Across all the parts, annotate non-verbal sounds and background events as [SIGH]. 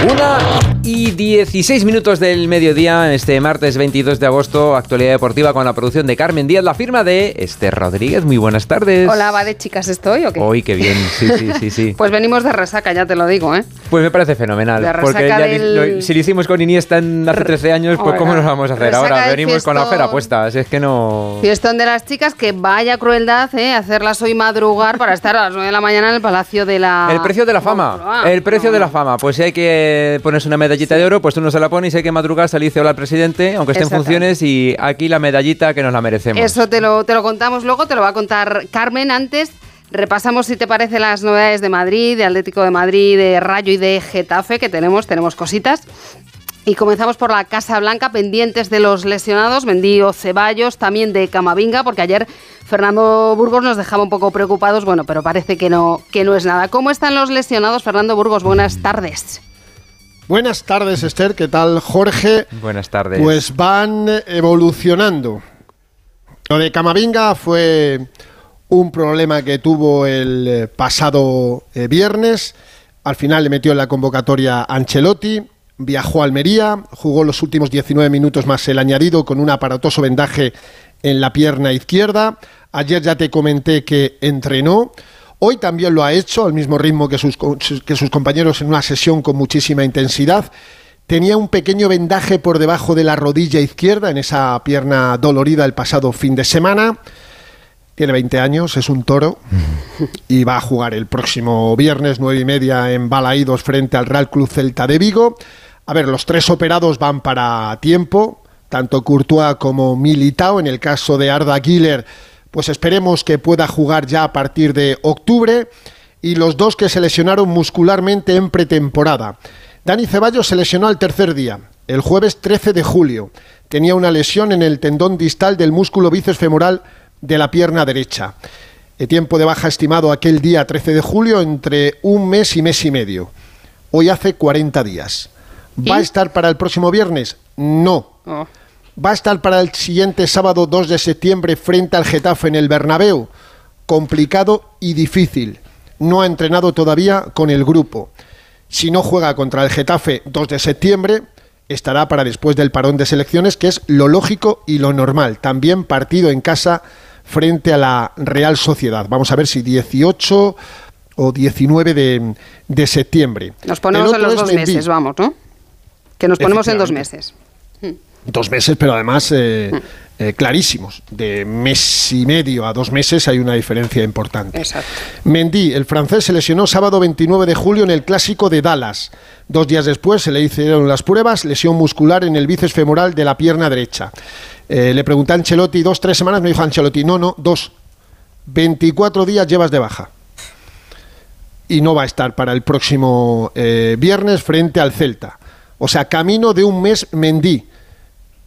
Una y 16 minutos del mediodía, este martes 22 de agosto, actualidad deportiva con la producción de Carmen Díaz, la firma de Esther Rodríguez. Muy buenas tardes. Hola, va de chicas estoy o qué? Hoy, qué bien, sí, sí, sí, sí. [LAUGHS] pues venimos de resaca, ya te lo digo, ¿eh? Pues me parece fenomenal. De porque ya del- lo- si lo hicimos con Iniesta en hace 13 años, pues ¿cómo nos vamos a hacer Resaca ahora? Venimos con la oferta puesta, así es que no... Fiestón de las chicas, que vaya crueldad, ¿eh? Hacerlas hoy madrugar para estar a las 9 de la mañana en el Palacio de la... El precio de la fama. El precio No, de la fama. Pues si hay que ponerse una medallita de oro, pues tú no se la pones hay que madrugar, se le dice hola al presidente, aunque esté en funciones, y aquí la medallita que nos la merecemos. Eso te lo, te lo contamos luego, te lo va a contar Carmen. Antes repasamos, si te parece, las novedades de Madrid, de Atlético de Madrid, de Rayo y de Getafe, que tenemos, tenemos cositas. Y comenzamos por la Casa Blanca, pendientes de los lesionados, Mendío, Ceballos, también de Camavinga, porque ayer Fernando Burgos nos dejaba un poco preocupados, bueno, pero parece que no, que no es nada. ¿Cómo están los lesionados, Fernando Burgos? Buenas tardes. Buenas tardes, Esther. ¿Qué tal, Jorge? Buenas tardes. Pues van evolucionando. Lo de Camavinga fue un problema que tuvo el eh, pasado eh, viernes. Al final le metió en la convocatoria Ancelotti. Viajó a Almería, jugó los últimos 19 minutos más el añadido con un aparatoso vendaje en la pierna izquierda. Ayer ya te comenté que entrenó. Hoy también lo ha hecho al mismo ritmo que sus, que sus compañeros en una sesión con muchísima intensidad. Tenía un pequeño vendaje por debajo de la rodilla izquierda en esa pierna dolorida el pasado fin de semana. Tiene 20 años, es un toro y va a jugar el próximo viernes, 9 y media, en Balaídos frente al Real Club Celta de Vigo. A ver, los tres operados van para tiempo, tanto Courtois como Militao. En el caso de Arda Güler, pues esperemos que pueda jugar ya a partir de octubre. Y los dos que se lesionaron muscularmente en pretemporada. Dani Ceballos se lesionó al tercer día, el jueves 13 de julio. Tenía una lesión en el tendón distal del músculo bíceps femoral de la pierna derecha. El tiempo de baja estimado aquel día 13 de julio entre un mes y mes y medio. Hoy hace 40 días. ¿Va a estar para el próximo viernes? No. Oh. ¿Va a estar para el siguiente sábado 2 de septiembre frente al Getafe en el Bernabéu? Complicado y difícil. No ha entrenado todavía con el grupo. Si no juega contra el Getafe 2 de septiembre, estará para después del parón de selecciones, que es lo lógico y lo normal. También partido en casa frente a la Real Sociedad. Vamos a ver si 18 o 19 de, de septiembre. Nos ponemos en los dos meses, vamos, ¿no? Que nos ponemos en dos meses. Dos meses, pero además eh, eh, clarísimos. De mes y medio a dos meses hay una diferencia importante. Exacto. Mendy, el francés, se lesionó sábado 29 de julio en el clásico de Dallas. Dos días después se le hicieron las pruebas, lesión muscular en el bíceps femoral de la pierna derecha. Eh, le pregunté a Ancelotti, dos, tres semanas, me dijo Ancelotti, no, no, dos. 24 días llevas de baja. Y no va a estar para el próximo eh, viernes frente al Celta. O sea, camino de un mes Mendy.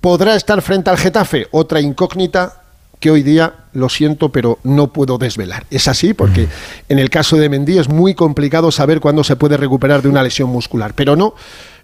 ¿Podrá estar frente al Getafe? Otra incógnita que hoy día, lo siento, pero no puedo desvelar. Es así porque en el caso de Mendy es muy complicado saber cuándo se puede recuperar de una lesión muscular. Pero no,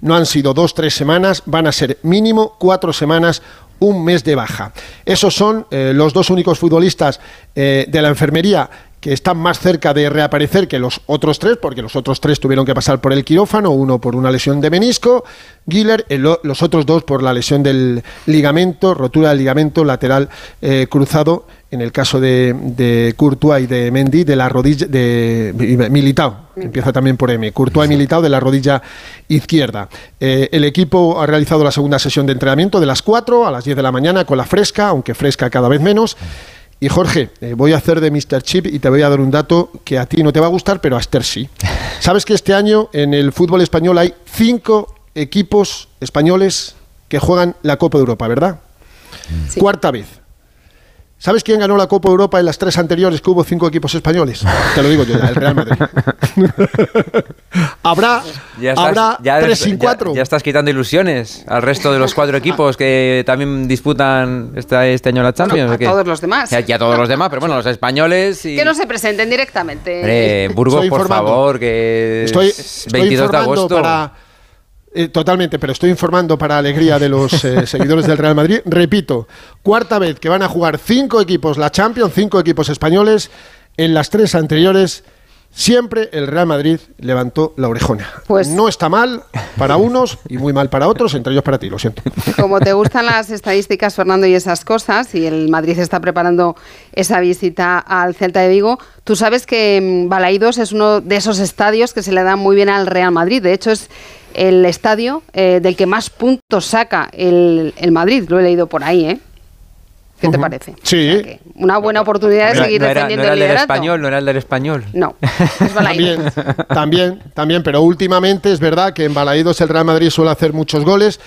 no han sido dos, tres semanas, van a ser mínimo cuatro semanas, un mes de baja. Esos son eh, los dos únicos futbolistas eh, de la enfermería que están más cerca de reaparecer que los otros tres, porque los otros tres tuvieron que pasar por el quirófano, uno por una lesión de menisco, Giller, el los otros dos por la lesión del ligamento, rotura del ligamento lateral eh, cruzado, en el caso de, de Courtois y de Mendy, de la rodilla, de Militao, que empieza también por M, Courtois y Militao de la rodilla izquierda. Eh, el equipo ha realizado la segunda sesión de entrenamiento de las 4 a las 10 de la mañana con la fresca, aunque fresca cada vez menos. Y Jorge, eh, voy a hacer de Mr. Chip y te voy a dar un dato que a ti no te va a gustar, pero a Esther sí. [LAUGHS] Sabes que este año en el fútbol español hay cinco equipos españoles que juegan la Copa de Europa, ¿verdad? Sí. Cuarta vez. ¿Sabes quién ganó la Copa Europa en las tres anteriores que hubo cinco equipos españoles? [LAUGHS] Te lo digo yo ya, el Real Madrid. [LAUGHS] habrá Ya estás- habrá ya tres y cuatro. Ya, ya estás quitando ilusiones al resto de los cuatro equipos que también disputan esta- este año la Champions. Bueno, a todos los demás. Y a, todos los demás, pero bueno, los españoles y... Que no se presenten directamente. Burgos, Estoy por favor, que Estoy, es estoy 22 de agosto. para. Eh, totalmente, pero estoy informando para alegría de los eh, [LAUGHS] seguidores del Real Madrid. Repito, cuarta vez que van a jugar cinco equipos la Champions, cinco equipos españoles. En las tres anteriores, siempre el Real Madrid levantó la orejona. Pues- no está mal para unos y muy mal para otros, entre ellos para ti, lo siento. Como te gustan las estadísticas, Fernando, y esas cosas, y el Madrid está preparando esa visita al Celta de Vigo, tú sabes que mm, Balaidos es uno de esos estadios que se le da muy bien al Real Madrid. De hecho, es el estadio eh, del que más puntos saca el, el Madrid. Lo he leído por ahí, ¿eh? ¿Qué te parece? Sí. O sea que una buena oportunidad de No, seguir no era, defendiendo no era el el del español, no era el del español. No, es. También, también, también, pero últimamente es verdad que en Balaídos el Real Madrid suele hacer muchos goles.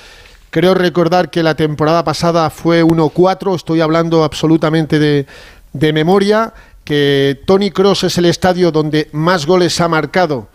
Creo recordar que la temporada pasada fue 1-4, estoy hablando absolutamente de, de memoria, que Tony Cross es el estadio donde más goles ha marcado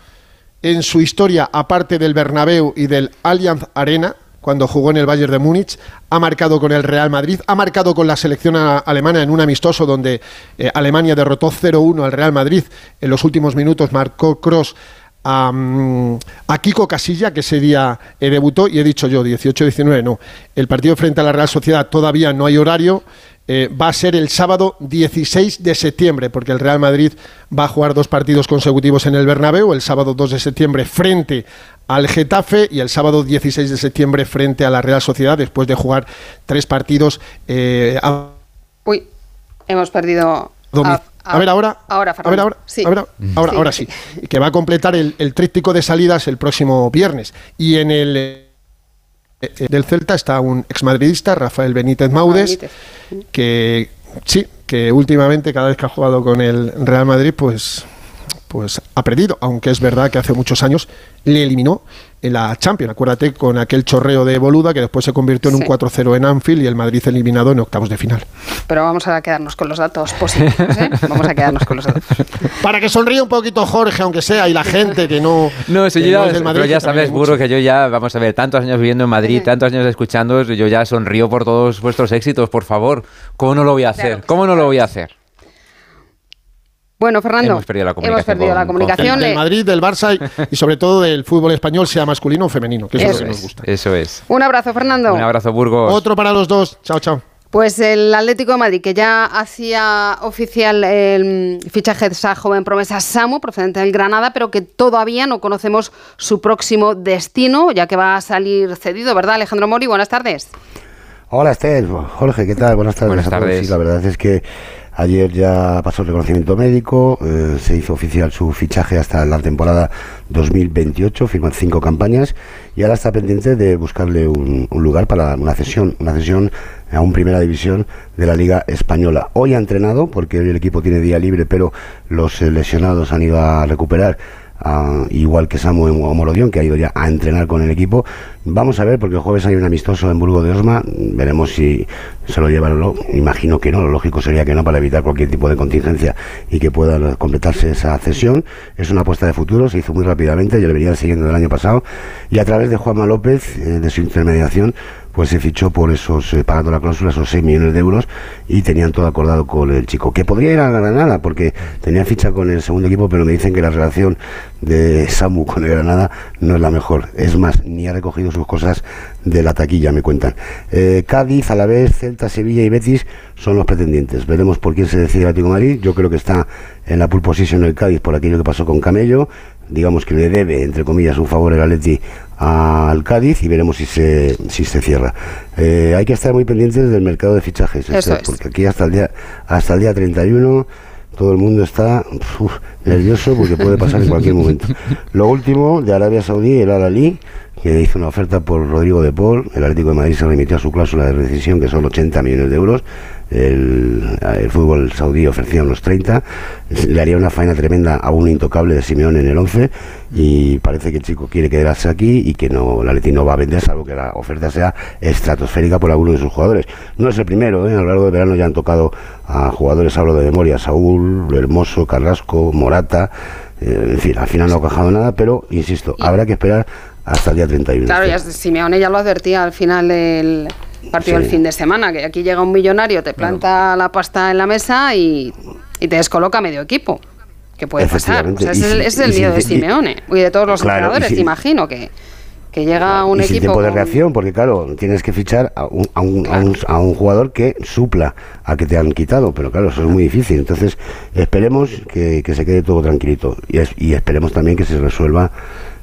en su historia, aparte del Bernabéu y del Allianz Arena, cuando jugó en el Bayern de Múnich, ha marcado con el Real Madrid, ha marcado con la selección alemana en un amistoso donde eh, Alemania derrotó 0-1 al Real Madrid. En los últimos minutos marcó Cross a, mm, Kiko Casilla, que ese día eh, debutó, y he dicho yo, 18-19, no. El partido frente a la Real Sociedad todavía no hay horario. Eh, va a ser el sábado 16 de septiembre, porque el Real Madrid va a jugar dos partidos consecutivos en el Bernabéu, el sábado 2 de septiembre frente al Getafe y el sábado 16 de septiembre frente a la Real Sociedad, después de jugar tres partidos eh, a Uy, hemos perdido. A ver ahora. Ahora, a ver ahora. Sí. a ver, ahora, Sí. ahora sí. Que va a completar el, el tríptico de salidas el próximo viernes. Y en el del Celta está un exmadridista, Rafael Benítez Maudes, que sí, que últimamente cada vez que ha jugado con el Real Madrid, pues pues ha perdido, aunque es verdad que hace muchos años le eliminó en la Champions. Acuérdate con aquel chorreo de Boluda que después se convirtió en Sí. un 4-0 en Anfield y el Madrid eliminado en octavos de final. Pero vamos a quedarnos con los datos positivos, ¿eh? [LAUGHS] Vamos a quedarnos con los datos. Para que sonríe un poquito Jorge, aunque sea, y la gente que no. No, eso que yo no ya, es del Madrid, pero ya sabes, es burro, que yo ya, vamos a ver, tantos años viviendo en Madrid, tantos años escuchando, yo ya sonrío por todos vuestros éxitos, por favor. ¿Cómo no lo voy a hacer? ¿Cómo sí, no lo voy a hacer? Bueno, Fernando, Hemos perdido la hemos comunicación perdido la con- comunicación. Del Madrid, del Barça y, y sobre todo del fútbol español, sea masculino o femenino, que eso, es Eso lo que nos es, gusta. eso es. Un abrazo, Fernando. Un abrazo, Burgos. Otro para los dos. Chao, chao. Pues el Atlético de Madrid, que ya hacía oficial el fichaje de esa joven promesa Samu, procedente del Granada, pero que todavía no conocemos su próximo destino, ya que va a salir cedido, ¿verdad, Alejandro Mori? Buenas tardes. Hola Esther, Jorge, ¿qué tal? Buenas tardes. Buenas a todos. tardes. Sí, la verdad es que ayer ya pasó el reconocimiento médico, eh, se hizo oficial su fichaje hasta la temporada 2028, firman cinco campañas y ahora está pendiente de buscarle un, un lugar para una cesión, una cesión a un primera división de la Liga Española. Hoy ha entrenado, porque hoy el equipo tiene día libre, pero los lesionados han ido a recuperar. Ah, igual que Samu Homolodión, que ha ido ya a entrenar con el equipo. Vamos a ver, porque el jueves hay un amistoso en Burgo de Osma. Veremos si se lo llevan o no. Imagino que no, lo lógico sería que no, para evitar cualquier tipo de contingencia y que pueda completarse esa cesión. Es una apuesta de futuro, se hizo muy rápidamente, yo le venía siguiendo del año pasado. Y a través de Juanma López, eh, de su intermediación, pues se fichó por esos, eh, pagando la cláusula, esos 6 millones de euros y tenían todo acordado con el chico. Que podría ir a Granada, porque tenía ficha con el segundo equipo, pero me dicen que la relación de Samu con el Granada no es la mejor. Es más, ni ha recogido sus cosas de la taquilla, me cuentan. Eh, Cádiz, Alavés, Celta, Sevilla y Betis son los pretendientes. Veremos por quién se decide el Atlético de Madrid. Yo creo que está en la pole position el Cádiz por aquello que pasó con Camello. Digamos que le debe, entre comillas, un favor el Atleti al Cádiz y veremos si se, si se cierra. Eh, hay que estar muy pendientes del mercado de fichajes, Eso Esther, es. porque aquí hasta el día hasta el día 31 todo el mundo está uf, nervioso porque puede pasar en cualquier momento. [LAUGHS] Lo último de Arabia Saudí, el Al-Ali, que hizo una oferta por Rodrigo de Paul, el Atlético de Madrid se remitió a su cláusula de rescisión que son 80 millones de euros. El, el fútbol saudí ofrecía unos 30, le haría una faena tremenda a un intocable de Simeón en el 11 y parece que el chico quiere quedarse aquí y que no la Leti no va a vender salvo que la oferta sea estratosférica por alguno de sus jugadores. No es el primero, ¿eh? a lo largo del verano ya han tocado a jugadores, hablo de memoria, Saúl, Hermoso, Carrasco, Morata, eh, en fin, al final no ha cajado nada, pero insisto, habrá que esperar hasta el día 31. Claro, ya Simeone ya lo advertía al final del partido Sí. del fin de semana, que aquí llega un millonario, te planta la pasta en la mesa y, y te descoloca medio equipo. Que puede pasar. O sea, ese, es el, si- ese es el y si- miedo de Simeone y de todos los Claro, si- imagino que, que llega un y equipo. sin tiempo de reacción, porque claro, tienes que fichar a un, a, un, a un- a un jugador que supla a que te han quitado, pero claro, eso es muy difícil. Entonces, esperemos que, que se quede todo tranquilito y, es- y esperemos también que se resuelva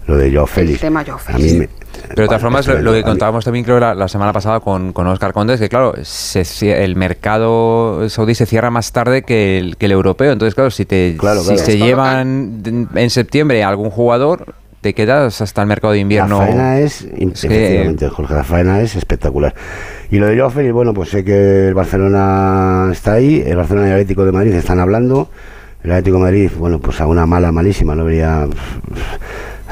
lo de Joao Félix. tema Joao A Félix. mí me- Pero de todas formas, lo, es lo que contábamos también creo la, la semana pasada con, con Oscar Condes, que claro, se el mercado saudí se cierra más tarde que el, que el europeo. Entonces, claro, si, te, Claro, si claro. se llevan en septiembre a algún jugador, te quedas hasta el mercado de invierno. La faena es, Es que- efectivamente, Jorge, la faena es espectacular. Y lo de Félix, bueno, pues sé que el Barcelona está ahí, el Barcelona y el Atlético de Madrid están hablando. El Atlético de Madrid, bueno, pues a una mala, malísima, no vería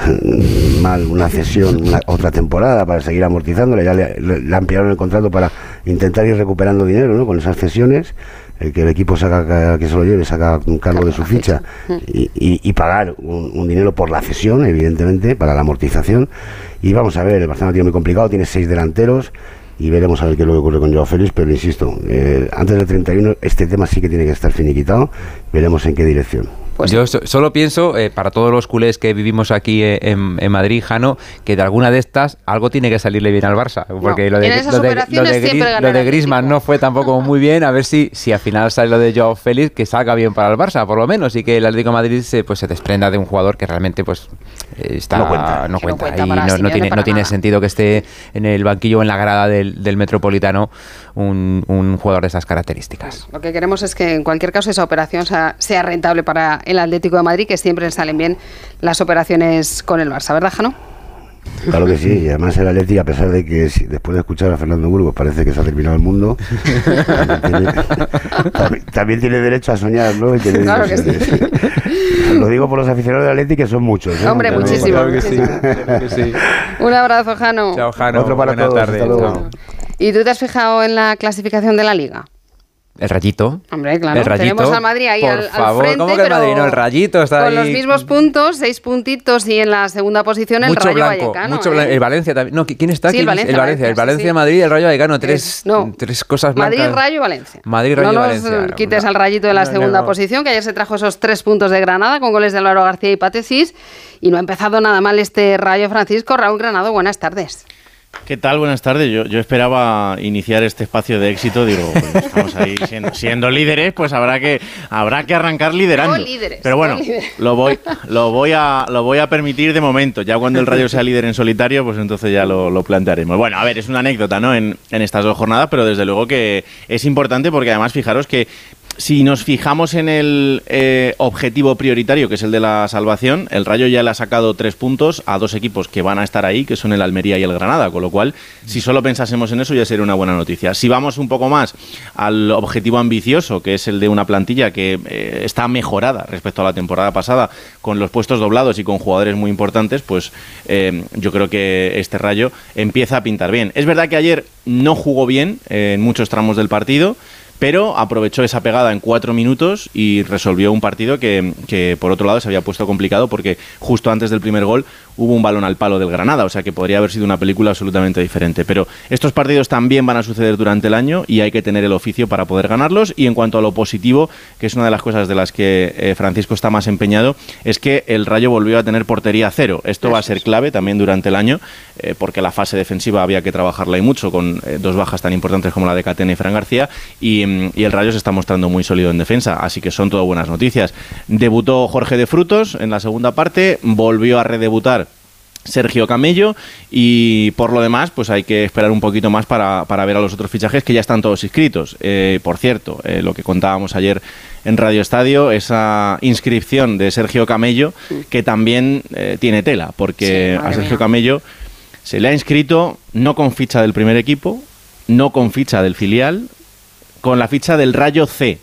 [LAUGHS] mal una cesión una- otra temporada para seguir amortizándole. Ya le, le- le ampliaron el contrato para intentar ir recuperando dinero ¿no? con esas cesiones. El que el equipo saca que se lo lleve, saca un cargo de su ficha y, y- y pagar un, un dinero por la cesión, evidentemente, para la amortización. Y vamos a ver, el Barcelona tiene muy complicado, tiene seis delanteros y veremos a ver qué es lo que ocurre con Joao Félix, pero insisto, eh, antes del 31 este tema sí que tiene que estar finiquitado, veremos en qué dirección. Pues Yo so- solo pienso, eh, para todos los culés que vivimos aquí eh, en, en Madrid, Jano, que de alguna de estas algo tiene que salirle bien al Barça. Porque lo de, en esas lo de, operaciones lo de lo de Griezmann no fue tampoco muy bien. A ver si, si al final sale lo de Joao Félix, que salga bien para el Barça, por lo menos. Y que el Atlético de Madrid se, pues, se desprenda de un jugador que realmente pues eh, está, No cuenta. no no cuenta. cuenta y no, no tiene, no tiene sentido que esté en el banquillo o en la grada del, del Metropolitano un, un jugador de esas características. Lo que queremos es que en cualquier caso esa operación sea, sea rentable para el Atlético de Madrid, que siempre le salen bien las operaciones con el Barça, ¿verdad, Jano? Claro que sí, y además el Atleti, a pesar de que si- después de escuchar a Fernando Burgos parece que se ha terminado el mundo, también tiene, también- también tiene derecho a soñar, ¿no? Claro que ilusiones. Lo digo por los aficionados del Atleti, que son muchos. ¿eh? Hombre, Pero- muchísimo. Claro que sí, claro que sí. Un abrazo, Jano. Chao, Jano. Otro para Buenas todos, tardes. hasta luego. Chao. ¿Y tú te has fijado en la clasificación de la Liga? El rayito. Hombre, claro. El rayito. Tenemos al Madrid ahí Por al, al favor, frente, ¿cómo que el Madrid? No, el rayito está con ahí. los mismos puntos, seis puntitos y en la segunda posición el mucho Rayo blanco, Vallecano. mucho ¿eh? blanco. El Valencia también. No, ¿quién está Sí, aquí? el Valencia, el Valencia, el Valencia, sí, Valencia, sí. Madrid y el Rayo Vallecano. Tres, Es- no. tres cosas blancas. Madrid, Rayo y Valencia. Madrid, Rayo no y nos Valencia. eh, quites No, al rayito de la no, segunda no. posición, que ayer se trajo esos tres puntos de Granada con goles de Álvaro García y Patecis. Y no ha empezado nada mal este Rayo Francisco. Raúl Granado, buenas tardes. ¿Qué tal? Buenas tardes. Yo, yo esperaba iniciar este espacio de éxito. Digo, pues estamos ahí siendo, siendo líderes, pues habrá que, habrá que arrancar liderando. No líderes, Pero bueno, no líderes. lo voy, [LAUGHS] lo, voy a, lo voy a permitir de momento. Ya cuando el Rayo sea líder en solitario, pues entonces ya lo, lo plantearemos. Bueno, a ver, es una anécdota, ¿no? En, en estas dos jornadas, pero desde luego que es importante porque además fijaros que si nos fijamos en el eh, objetivo prioritario, que es el de la salvación, el Rayo ya le ha sacado tres puntos a dos equipos que van a estar ahí, que son el Almería y el Granada, con lo cual, si solo pensásemos en eso, ya sería una buena noticia. Si vamos un poco más al objetivo ambicioso, que es el de una plantilla que eh, está mejorada respecto a la temporada pasada, con los puestos doblados y con jugadores muy importantes, pues eh, yo creo que este Rayo empieza a pintar bien. Es verdad que ayer no jugó bien en muchos tramos del partido, pero aprovechó esa pegada en cuatro minutos y resolvió un partido que, que, por otro lado se había puesto complicado porque justo antes del primer gol hubo un balón al palo del Granada, o sea que podría haber sido una película absolutamente diferente. Pero estos partidos también van a suceder durante el año y hay que tener el oficio para poder ganarlos. Y en cuanto a lo positivo, que es una de las cosas de las que eh, Francisco está más empeñado, es que el Rayo volvió a tener portería cero. Esto va a ser clave también durante el año, eh, porque la fase defensiva había que trabajarla y mucho, con eh, dos bajas tan importantes como la de Catena y Fran García, y, mm, y el Rayo se está mostrando muy sólido en defensa, así que son todo buenas noticias. Debutó Jorge de Frutos en la segunda parte, volvió a redebutar Sergio Camello y por lo demás pues hay que esperar un poquito más para, para ver a los otros fichajes que ya están todos inscritos. Eh, por cierto, eh, lo que contábamos ayer en Radio Estadio, esa inscripción de Sergio Camello que también eh, tiene tela, porque Sí, a Sergio mía. Camello se le ha inscrito no con ficha del primer equipo, no con ficha del filial, con la ficha del Rayo C,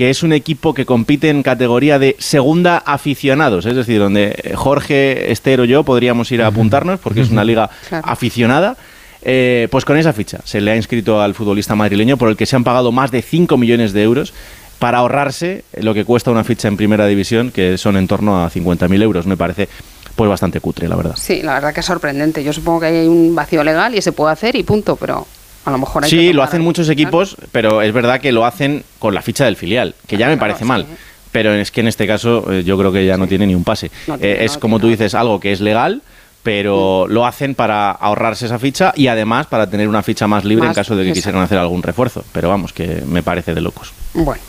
que es un equipo que compite en categoría de segunda aficionados, es decir, donde eh, Jorge, Esther o yo podríamos ir a apuntarnos, porque es una liga Claro. aficionada. Eh, pues con esa ficha se le ha inscrito al futbolista madrileño por el que se han pagado más de 5 millones de euros para ahorrarse lo que cuesta una ficha en primera división, que son en torno a 50.000 euros. Me parece pues bastante cutre, la verdad. Sí, la verdad que es sorprendente. Yo supongo que hay un vacío legal y se puede hacer y punto, pero a lo mejor hay que Sí, lo hacen muchos equipos, pero es verdad que lo hacen con la ficha del filial, que ya me Claro, parece sí. mal. Pero es que en este caso eh, yo creo que ya no tiene ni un pase. No tiene, Eh, es no como tú dices, algo que es legal, pero lo hacen para ahorrarse esa ficha y además para tener una ficha más libre en caso de que quisieran hacer algún refuerzo. Pero vamos, que me parece de locos. Bueno,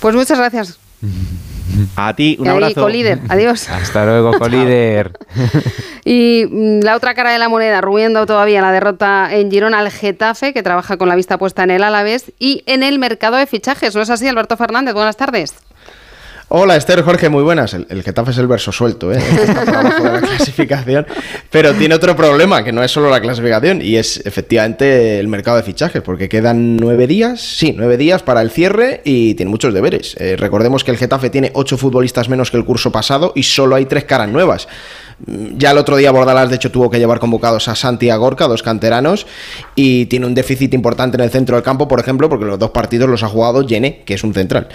pues muchas gracias. [LAUGHS] A ti, un Y ahí, abrazo. colíder. Adiós. Hasta luego, [LAUGHS] colíder. Y mm, la otra cara de la moneda, rumiando todavía la derrota en Girona al Getafe, que trabaja con la vista puesta en el Alavés y en el mercado de fichajes. ¿No es así, Alberto Fernández? Buenas tardes. Hola Esther, Jorge, muy buenas. El, Getafe es el verso suelto, ¿eh? Está de la [LAUGHS] clasificación, pero tiene otro problema, que no es solo la clasificación, y es efectivamente el mercado de fichajes, porque quedan nueve días, sí, nueve días para el cierre y tiene muchos deberes. Eh, recordemos que el Getafe tiene ocho futbolistas menos que el curso pasado y solo hay tres caras nuevas. Mm, Ya el otro día Bordalás, de hecho, tuvo que llevar convocados a Santi y a Gorka, dos canteranos, y tiene un déficit importante en el centro del campo, por ejemplo, porque los dos partidos los ha jugado Yene, que es un central.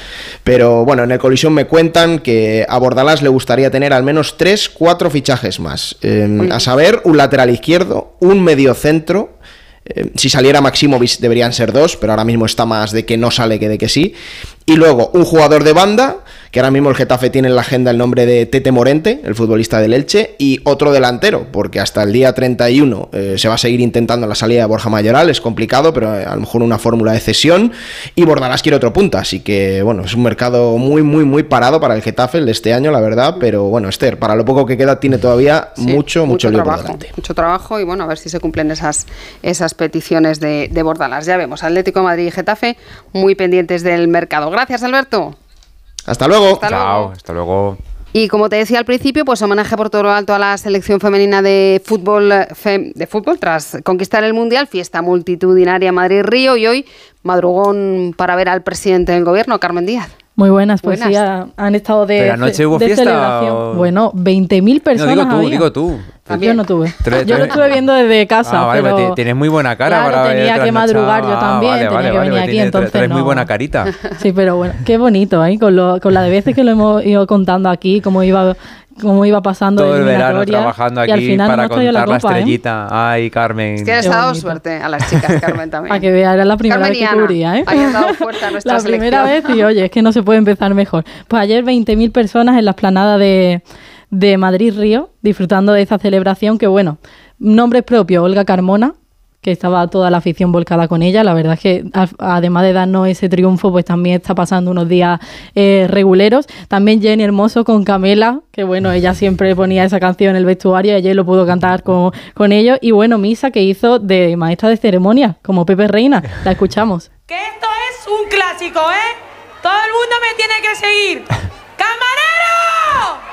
Pero bueno, en el colisión me cuentan que a Bordalás le gustaría tener al menos 3, 4 fichajes más. Eh, a saber, un lateral izquierdo, un medio centro. eh, si saliera Maximovic deberían ser dos, pero ahora mismo está más de que no sale que de que sí. Y luego un jugador de banda, que ahora mismo el Getafe tiene en la agenda el nombre de Tete Morente, el futbolista del Elche, y otro delantero, porque hasta el día 31 eh, se va a seguir intentando la salida de Borja Mayoral, es complicado, pero eh, a lo mejor una fórmula de cesión, y Bordalás quiere otro punta, así que bueno, es un mercado muy, muy, muy parado para el Getafe el de este año, la verdad, pero bueno, Esther, para lo poco que queda tiene todavía Sí, mucho, mucho, lío por trabajo. delante. Mucho trabajo y bueno, a ver si se cumplen esas, esas peticiones de, de Bordalás. Ya vemos, Atlético de Madrid y Getafe muy pendientes del mercado. Gracias, Alberto. Hasta luego. Hasta Chao, luego. hasta luego. Y como te decía al principio, pues homenaje por todo lo alto a la selección femenina de fútbol, fem- de fútbol tras conquistar el Mundial, fiesta multitudinaria en Madrid-Río y hoy madrugón para ver al presidente del gobierno, Carmen Díaz. Muy buenas, pues Buenas. sí, han estado de, ¿Pero anoche hubo de fiesta celebración. o- Bueno, 20.000 No, personas digo tú, había. digo tú. Yo no tuve. Tres- Yo lo estuve viendo desde casa, Ah, vale, pero... pues ti- tienes muy buena cara Claro, para ver tenía que madrugar yo Ah, también, vale, tenía vale, que vale, venir aquí, tiene- entonces muy no. buena carita. [LAUGHS] Sí, pero bueno, qué bonito, ¿eh? Con, lo, con las veces que lo hemos ido contando aquí, cómo iba, cómo iba pasando Todo el verano trabajando y al aquí final para traído contar la, la, copa, ¿eh? estrellita. Ay, Carmen. Es que les ha dado suerte a las chicas, [LAUGHS] Carmen también. Para que vea, era la primera Carmen vez que cubría, ¿eh? dado fuerza a [LAUGHS] nuestra La primera vez selección. y oye, es que no se puede empezar mejor. Pues ayer 20.000 personas en la esplanada de, de Madrid-Río disfrutando de esa celebración que, bueno, nombre propio, Olga Carmona, que estaba toda la afición volcada con ella. La verdad es que además de darnos ese triunfo, pues también está pasando unos días eh, reguleros. También Jenny Hermoso con Camela, que bueno, ella siempre ponía esa canción en el vestuario y ayer lo pudo cantar con, con ellos. Y bueno, Misa que hizo de maestra de ceremonia, como Pepe Reina. La escuchamos. [LAUGHS] Que esto es un clásico, ¿eh? Todo el mundo me tiene que seguir. ¡Camarero!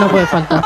No puede faltar.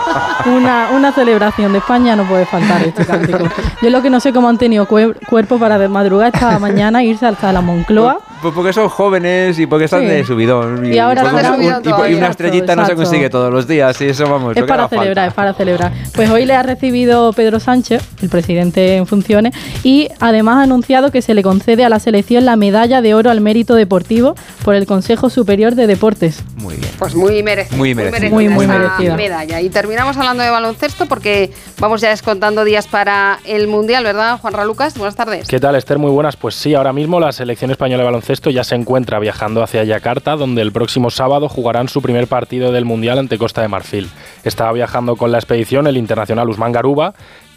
Una, una celebración de España no puede faltar este cántico. Yo lo que no sé cómo han tenido cuer- cuerpo para de madrugar esta mañana e irse hasta la Moncloa. Pues porque son jóvenes y porque están Sí. de subidón. Y ahora de un- subidón y, y una estrellita no se Exacto. consigue todos los días. Y eso vamos. Es para falta. celebrar, es para celebrar. Pues hoy le ha recibido Pedro Sánchez, el presidente en funciones, y además ha anunciado que se le concede a la selección la medalla de oro al mérito deportivo por el Consejo Superior de Deportes. Muy bien. Pues muy merecido. Muy merecido. Muy, muy merecida. Medalla. Y terminamos hablando de baloncesto porque vamos ya descontando días para el Mundial, ¿verdad, Juan Lucas? Buenas tardes. ¿Qué tal, Esther? Muy buenas. Pues sí, ahora mismo la selección española de baloncesto ya se encuentra viajando hacia Yakarta, donde el próximo sábado jugarán su primer partido del Mundial ante Costa de Marfil. Estaba viajando con la expedición el internacional Usman Garuba,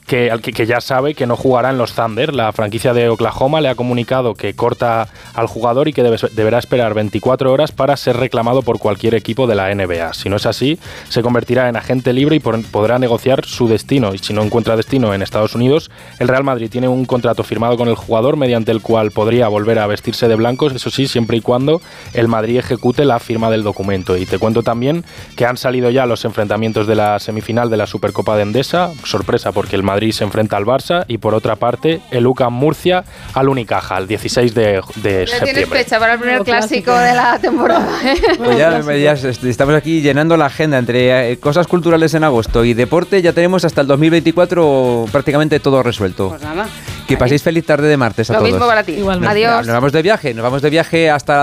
que, que, que ya sabe que no jugará en los Thunder. La franquicia de Oklahoma le ha comunicado que corta al jugador y que debe- deberá esperar 24 horas para ser reclamado por cualquier equipo de la NBA. Si no es así, se convertirá en agente libre y por- podrá negociar su destino. Y si no encuentra destino en Estados Unidos, el Real Madrid tiene un contrato firmado con el jugador mediante el cual podría volver a vestirse de blancos, eso sí, siempre y cuando el Madrid ejecute la firma del documento. Y te cuento también que han salido ya los enfrentamientos de la semifinal de la Supercopa de Endesa, sorpresa porque el Madrid se enfrenta al Barça y por otra parte el UCAM Murcia al Unicaja, el 16 de, de Ya tienes septiembre. fecha para el primer clásico, clásico. de la temporada. ¿eh? [LAUGHS] Pues ya, ya est- estamos aquí llenando la agenda entre eh, cosas culturales en agosto y deporte. Ya tenemos hasta el 2024 prácticamente todo resuelto. Pues nada. Que paséis feliz tarde de martes a Lo todos. mismo para ti. Igualmente. Adiós. Nos vamos de viaje, nos vamos de viaje hasta